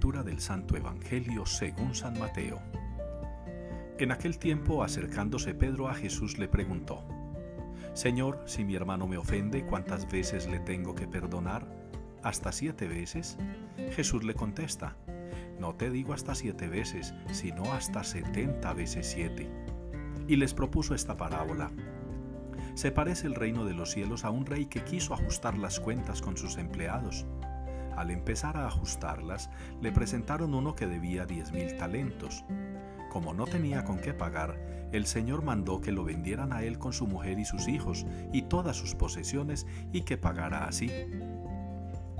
Del Santo Evangelio según San Mateo. En aquel tiempo, acercándose Pedro a Jesús, le preguntó, Señor, si mi hermano me ofende, ¿cuántas veces le tengo que perdonar? ¿Hasta siete veces? Jesús le contesta, No te digo hasta siete veces, sino hasta setenta veces siete. Y les propuso esta parábola. Se parece el reino de los cielos a un rey que quiso ajustar las cuentas con sus empleados al empezar a ajustarlas, le presentaron uno que debía diez mil talentos. Como no tenía con qué pagar, el Señor mandó que lo vendieran a él con su mujer y sus hijos y todas sus posesiones y que pagara así.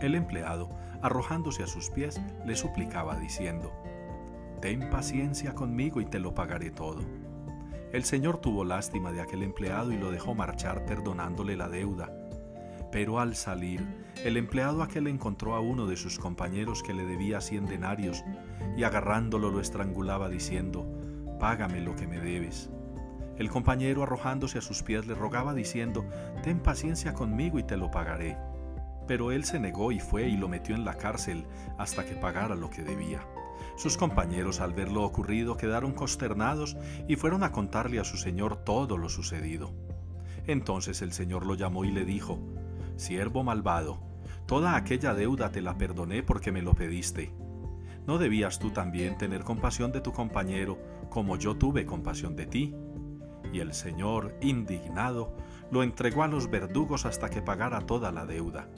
El empleado, arrojándose a sus pies, le suplicaba diciendo, Ten paciencia conmigo y te lo pagaré todo. El Señor tuvo lástima de aquel empleado y lo dejó marchar perdonándole la deuda. Pero al salir, el empleado aquel encontró a uno de sus compañeros que le debía cien denarios, y agarrándolo lo estrangulaba diciendo, Págame lo que me debes. El compañero arrojándose a sus pies le rogaba diciendo, Ten paciencia conmigo y te lo pagaré. Pero él se negó y fue y lo metió en la cárcel hasta que pagara lo que debía. Sus compañeros al ver lo ocurrido quedaron consternados y fueron a contarle a su señor todo lo sucedido. Entonces el señor lo llamó y le dijo, Siervo malvado, toda aquella deuda te la perdoné porque me lo pediste. ¿No debías tú también tener compasión de tu compañero como yo tuve compasión de ti? Y el Señor, indignado, lo entregó a los verdugos hasta que pagara toda la deuda.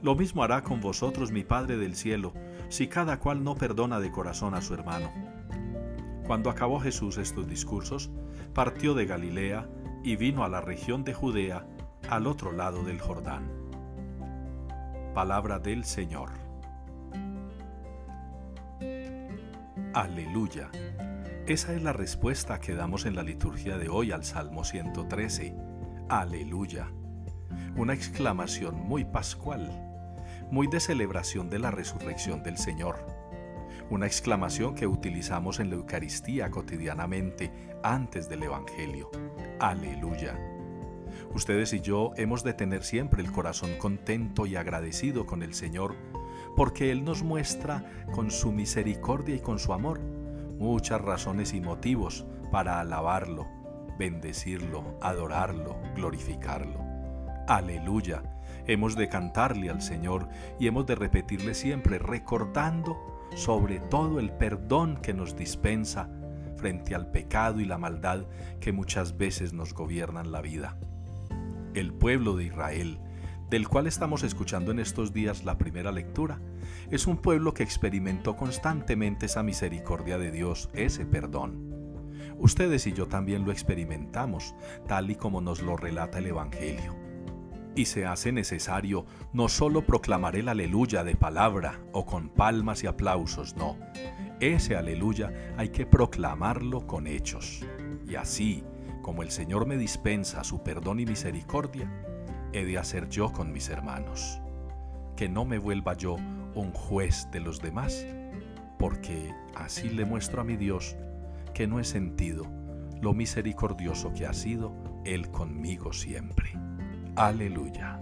Lo mismo hará con vosotros mi Padre del cielo, si cada cual no perdona de corazón a su hermano. Cuando acabó Jesús estos discursos, partió de Galilea y vino a la región de Judea, al otro lado del Jordán. Palabra del Señor. Aleluya. Esa es la respuesta que damos en la liturgia de hoy al Salmo 113. Aleluya. Una exclamación muy pascual, muy de celebración de la resurrección del Señor. Una exclamación que utilizamos en la Eucaristía cotidianamente antes del Evangelio. Aleluya. Ustedes y yo hemos de tener siempre el corazón contento y agradecido con el Señor, porque Él nos muestra con su misericordia y con su amor muchas razones y motivos para alabarlo, bendecirlo, adorarlo, glorificarlo. Aleluya. Hemos de cantarle al Señor y hemos de repetirle siempre recordando sobre todo el perdón que nos dispensa frente al pecado y la maldad que muchas veces nos gobiernan la vida el pueblo de Israel, del cual estamos escuchando en estos días la primera lectura, es un pueblo que experimentó constantemente esa misericordia de Dios, ese perdón. Ustedes y yo también lo experimentamos, tal y como nos lo relata el Evangelio. Y se hace necesario no solo proclamar el aleluya de palabra o con palmas y aplausos, no. Ese aleluya hay que proclamarlo con hechos. Y así, como el Señor me dispensa su perdón y misericordia, he de hacer yo con mis hermanos. Que no me vuelva yo un juez de los demás, porque así le muestro a mi Dios que no he sentido lo misericordioso que ha sido Él conmigo siempre. Aleluya.